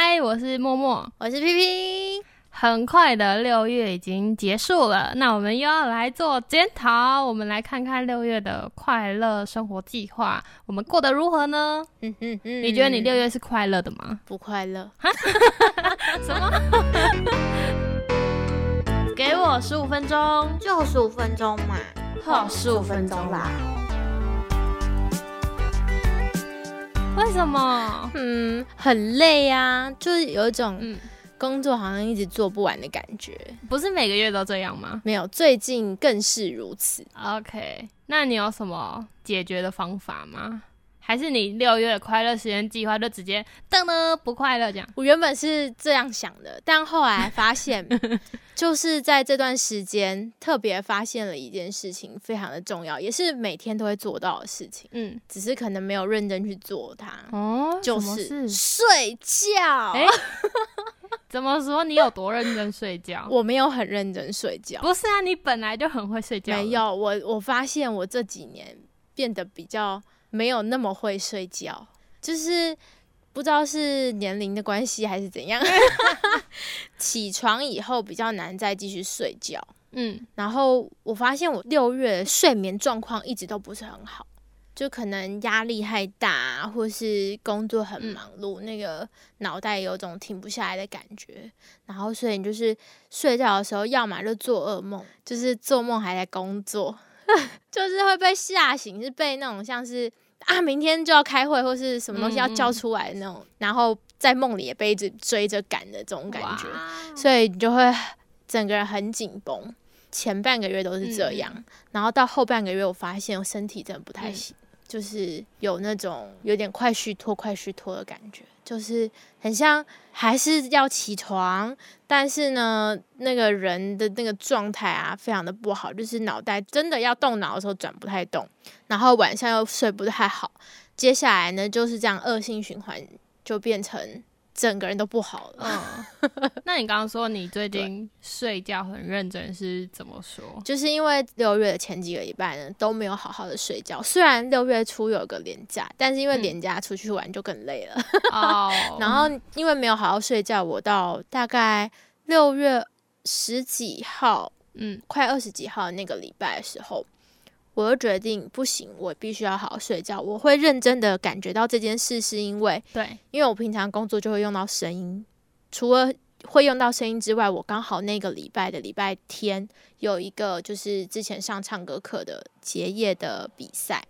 嗨，我是默默，我是皮皮。很快的六月已经结束了，那我们又要来做检讨。我们来看看六月的快乐生活计划，我们过得如何呢？嗯嗯嗯，你觉得你六月是快乐的吗？不快乐？什么？给我十五分钟，就十五分钟嘛，好，十五分钟啦。为什么？嗯，很累啊，就是有一种工作好像一直做不完的感觉。不是每个月都这样吗？没有，最近更是如此。OK，那你有什么解决的方法吗？还是你六月的快乐时间计划就直接噔噔不快乐这样？我原本是这样想的，但后来发现，就是在这段时间特别发现了一件事情，非常的重要，也是每天都会做到的事情。嗯，只是可能没有认真去做它。哦，就是睡觉。哎，怎么说？你有多认真睡觉？我没有很认真睡觉。不是啊，你本来就很会睡觉。没有，我我发现我这几年变得比较。没有那么会睡觉，就是不知道是年龄的关系还是怎样，起床以后比较难再继续睡觉。嗯，然后我发现我六月睡眠状况一直都不是很好，就可能压力太大，或是工作很忙碌，那个脑袋有种停不下来的感觉。然后所以你就是睡觉的时候，要么就做噩梦，就是做梦还在工作。就是会被吓醒，是被那种像是啊，明天就要开会或是什么东西要交出来那种，然后在梦里也被一直追着赶的这种感觉，所以你就会整个人很紧绷。前半个月都是这样，然后到后半个月，我发现我身体真的不太行。就是有那种有点快虚脱、快虚脱的感觉，就是很像还是要起床，但是呢，那个人的那个状态啊，非常的不好，就是脑袋真的要动脑的时候转不太动，然后晚上又睡不太好，接下来呢就是这样恶性循环，就变成。整个人都不好了。嗯，那你刚刚说你最近睡觉很认真是怎么说？就是因为六月的前几个礼拜呢都没有好好的睡觉。虽然六月初有个连假，但是因为连假出去玩就更累了。哦。然后因为没有好好睡觉，我到大概六月十几号，嗯，快二十几号那个礼拜的时候。我就决定不行，我必须要好好睡觉。我会认真的感觉到这件事，是因为对，因为我平常工作就会用到声音，除了会用到声音之外，我刚好那个礼拜的礼拜天有一个就是之前上唱歌课的结业的比赛。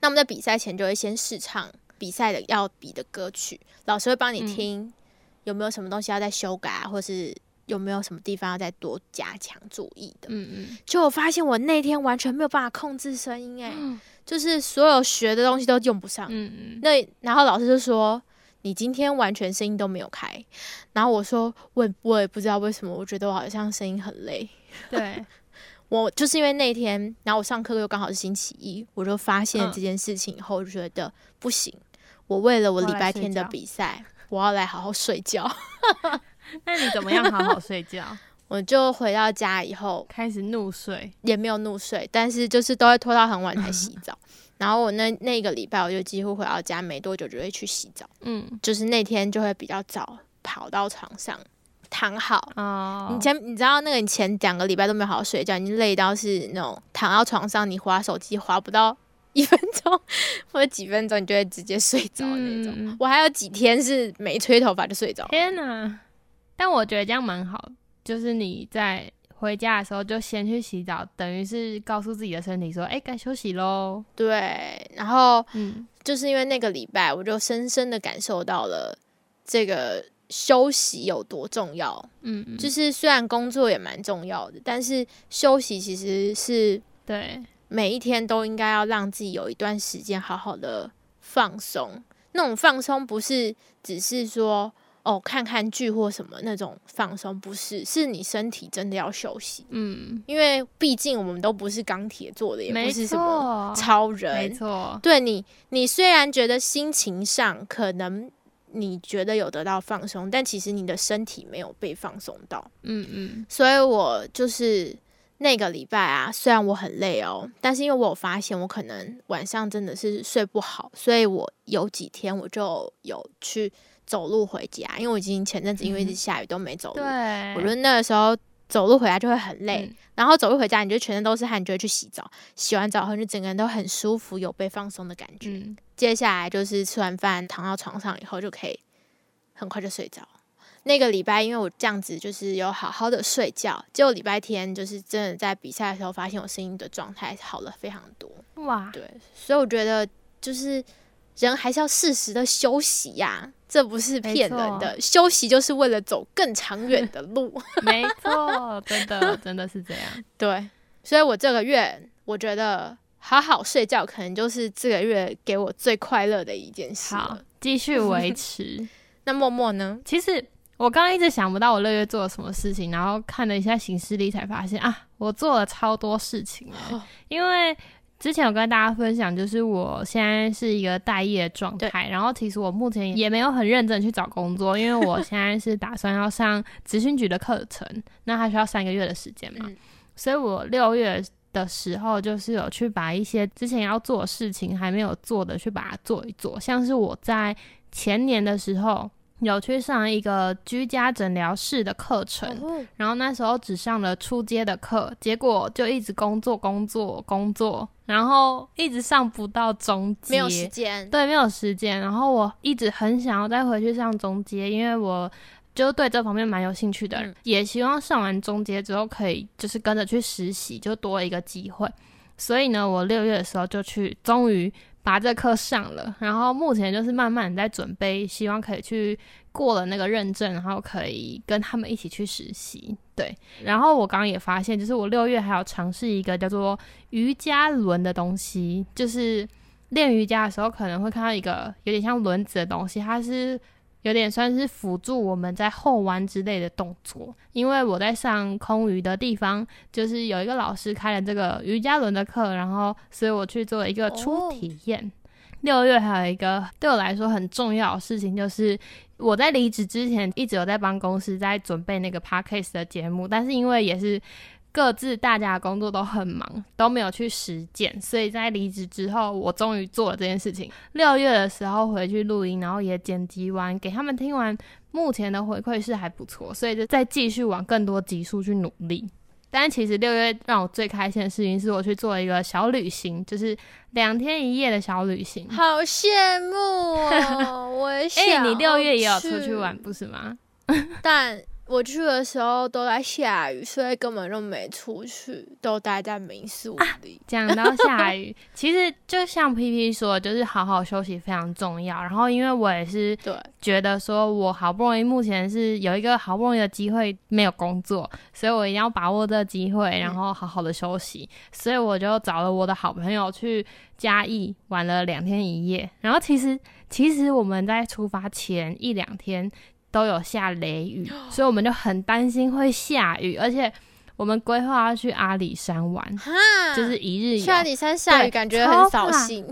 那我们在比赛前就会先试唱比赛的要比的歌曲，老师会帮你听有没有什么东西要再修改啊，或是。有没有什么地方要再多加强注意的？嗯嗯，就我发现我那天完全没有办法控制声音，哎，就是所有学的东西都用不上。嗯嗯，那然后老师就说你今天完全声音都没有开，然后我说我我也不知道为什么，我觉得我好像声音很累。对，我就是因为那天，然后我上课又刚好是星期一，我就发现这件事情以后，就觉得不行，我为了我礼拜天的比赛，我要来好好睡觉。那你怎么样好好睡觉？我就回到家以后开始怒睡，也没有怒睡，但是就是都会拖到很晚才洗澡。然后我那那个礼拜，我就几乎回到家没多久就会去洗澡。嗯，就是那天就会比较早跑到床上躺好。哦，你前你知道那个你前两个礼拜都没有好好睡觉，你累到是那种躺到床上你划手机划不到一分钟或者几分钟，你就会直接睡着那种。我还有几天是没吹头发就睡着。天哪！但我觉得这样蛮好，就是你在回家的时候就先去洗澡，等于是告诉自己的身体说：“哎，该休息喽。”对，然后嗯，就是因为那个礼拜，我就深深的感受到了这个休息有多重要。嗯嗯，就是虽然工作也蛮重要的，但是休息其实是对每一天都应该要让自己有一段时间好好的放松。那种放松不是只是说。哦，看看剧或什么那种放松，不是，是你身体真的要休息。嗯，因为毕竟我们都不是钢铁做的，也不是什么超人。没错，对你，你虽然觉得心情上可能你觉得有得到放松，但其实你的身体没有被放松到。嗯嗯，所以我就是那个礼拜啊，虽然我很累哦，但是因为我有发现我可能晚上真的是睡不好，所以我有几天我就有去。走路回家，因为我已经前阵子因为一直下雨都没走路。对，我觉得那个时候走路回家就会很累，然后走路回家你就全身都是汗，你就会去洗澡。洗完澡后，你整个人都很舒服，有被放松的感觉。接下来就是吃完饭躺到床上以后，就可以很快就睡着。那个礼拜，因为我这样子就是有好好的睡觉，结果礼拜天就是真的在比赛的时候，发现我声音的状态好了非常多。哇，对，所以我觉得就是人还是要适时的休息呀，这不是骗人的，休息就是为了走更长远的路。没错，真的真的是这样。对，所以我这个月我觉得好好睡觉，可能就是这个月给我最快乐的一件事。好，继续维持。那默默呢？其实。我刚刚一直想不到我六月做了什么事情，然后看了一下行事历，才发现啊，我做了超多事情因为之前有跟大家分享，就是我现在是一个待业状态，然后其实我目前也没有很认真去找工作，因为我 现在是打算要上咨询局的课程，那还需要三个月的时间嘛，所以我六月的时候就是有去把一些之前要做的事情还没有做的去把它做一做，像是我在前年的时候。有去上一个居家诊疗室的课程，然后那时候只上了初阶的课，结果就一直工作工作工作，然后一直上不到中阶，没有时间，对，没有时间。然后我一直很想要再回去上中阶，因为我就对这方面蛮有兴趣的，也希望上完中阶之后可以就是跟着去实习，就多一个机会。所以呢，我六月的时候就去，终于。把这课上了，然后目前就是慢慢在准备，希望可以去过了那个认证，然后可以跟他们一起去实习。对，然后我刚刚也发现，就是我六月还要尝试一个叫做瑜伽轮的东西，就是练瑜伽的时候可能会看到一个有点像轮子的东西，它是。有点算是辅助我们在后弯之类的动作，因为我在上空余的地方，就是有一个老师开了这个瑜伽轮的课，然后所以我去做一个初体验。六月还有一个对我来说很重要的事情，就是我在离职之前一直有在帮公司在准备那个 podcast 的节目，但是因为也是。各自大家的工作都很忙，都没有去实践，所以在离职之后，我终于做了这件事情。六月的时候回去录音，然后也剪辑完，给他们听完，目前的回馈是还不错，所以就再继续往更多集数去努力。但其实六月让我最开心的事情是我去做一个小旅行，就是两天一夜的小旅行，好羡慕哦！我也想。哎，你六月也有出去玩不是吗？但。我去的时候都在下雨，所以根本就没出去，都待在民宿里。讲到下雨，其实就像 P P 说，就是好好休息非常重要。然后，因为我也是对觉得说，我好不容易目前是有一个好不容易的机会没有工作，所以我一定要把握这个机会，然后好好的休息。所以我就找了我的好朋友去嘉义玩了两天一夜。然后，其实其实我们在出发前一两天。都有下雷雨，所以我们就很担心会下雨，而且我们规划要去阿里山玩，就是一日游。去阿里山下雨，感觉很扫兴。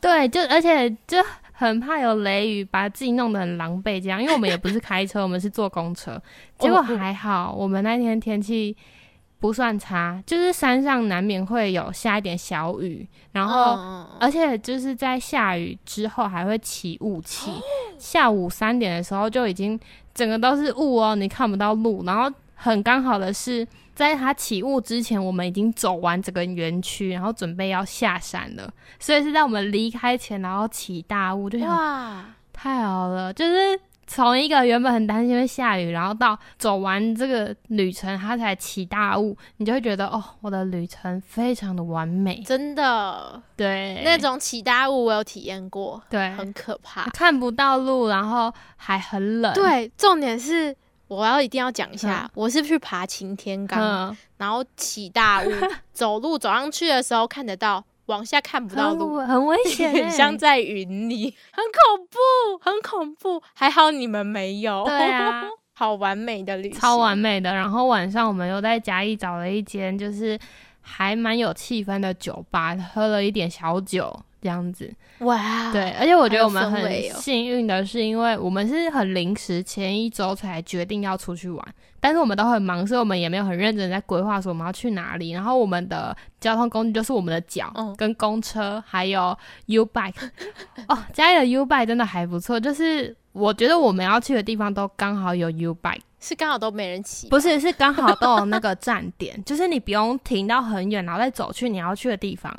对，就而且就很怕有雷雨，把自己弄得很狼狈。这样，因为我们也不是开车，我们是坐公车。结果还好，我们那天天气不算差，就是山上难免会有下一点小雨，然后而且就是在下雨之后还会起雾气。下午三点的时候就已经整个都是雾哦，你看不到路。然后很刚好的是，在它起雾之前，我们已经走完整个园区，然后准备要下山了。所以是在我们离开前，然后起大雾，就哇，太好了，就是。从一个原本很担心会下雨，然后到走完这个旅程，它才起大雾，你就会觉得哦，我的旅程非常的完美，真的。对，那种起大雾我有体验过，对，很可怕，看不到路，然后还很冷。对，重点是我要一定要讲一下，我是去爬擎天岗，然后起大雾，走路走上去的时候看得到。往下看不到路，很危险，很像在云里，很恐怖，很恐怖。还好你们没有，对啊，好完美的旅行，超完美的。然后晚上我们又在嘉义找了一间，就是还蛮有气氛的酒吧，喝了一点小酒，这样子。哇，对，而且我觉得我们很幸运的是，因为我们是很临时，前一周才决定要出去玩，但是我们都很忙，所以我们也没有很认真在规划说我们要去哪里。然后我们的交通工具就是我们的脚、嗯跟公车，还有 U bike。哦，家里的 U bike 真的还不错，就是我觉得我们要去的地方都刚好有 U bike。是刚好都没人骑，不是，是刚好都有那个 站点，就是你不用停到很远，然后再走去你要去的地方。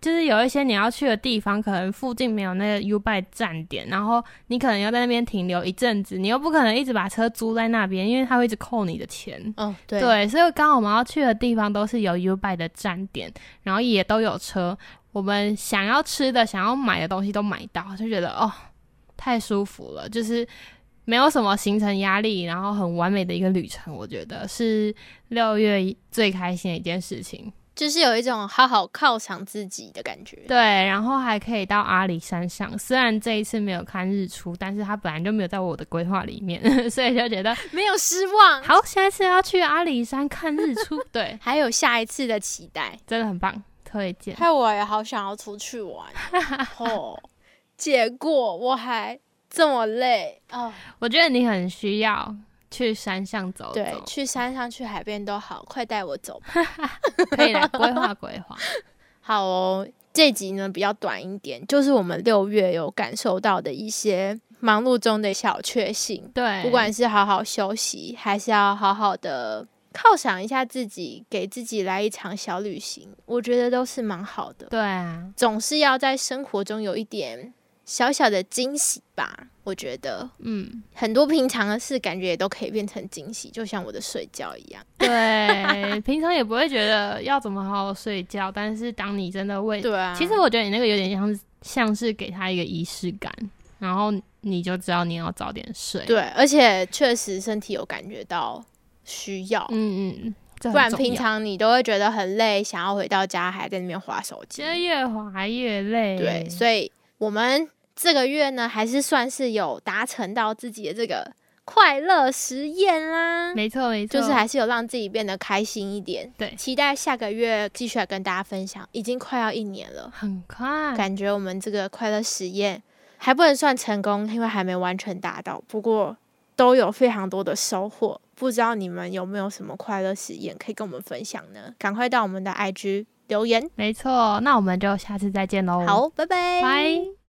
就是有一些你要去的地方，可能附近没有那个 U bike 站点，然后你可能要在那边停留一阵子，你又不可能一直把车租在那边，因为他会一直扣你的钱。哦，对，对，所以刚好我们要去的地方都是有 U bike 的站点，然后也都有车，我们想要吃的、想要买的东西都买到，就觉得哦，太舒服了，就是没有什么行程压力，然后很完美的一个旅程，我觉得是六月最开心的一件事情。就是有一种好好犒赏自己的感觉。对，然后还可以到阿里山上，虽然这一次没有看日出，但是它本来就没有在我的规划里面，所以就觉得没有失望，好，下一次要去阿里山看日出，对，还有下一次的期待。真的很棒，推荐。害我也好想要出去玩哦，结果我还这么累哦。我觉得你很需要去山上走走，对，去山上、去海边都好，快带我走吧。可以来 规划规划。好哦，这集呢比较短一点，就是我们六月有感受到的一些忙碌中的小确幸。对，不管是好好休息，还是要好好的犒赏一下自己，给自己来一场小旅行，我觉得都是蛮好的。对啊，总是要在生活中有一点小小的惊喜吧。我觉得嗯，很多平常的事，感觉也都可以变成惊喜，就像我的睡觉一样。对，平常也不会觉得要怎么好好睡觉，但是当你真的为，对啊，其实我觉得你那个有点像是像是给他一个仪式感，然后你就知道你要早点睡。，对，而且确实身体有感觉到需要，嗯嗯，不然平常你都会觉得很累，想要回到家还在那边划手机其。实越划越累。对，所以我们这个月呢，还是算是有达成到自己的这个快乐实验啦。没错没错，就是还是有让自己变得开心一点。对期待下个月继续来跟大家分享。已经快要一年了，很快。感觉我们这个快乐实验还不能算成功，因为还没完全达到。不过都有非常多的收获。不知道你们有没有什么快乐实验可以跟我们分享呢？赶快到我们的 IG 留言。没错，那我们就下次再见喽。，好，拜拜，拜。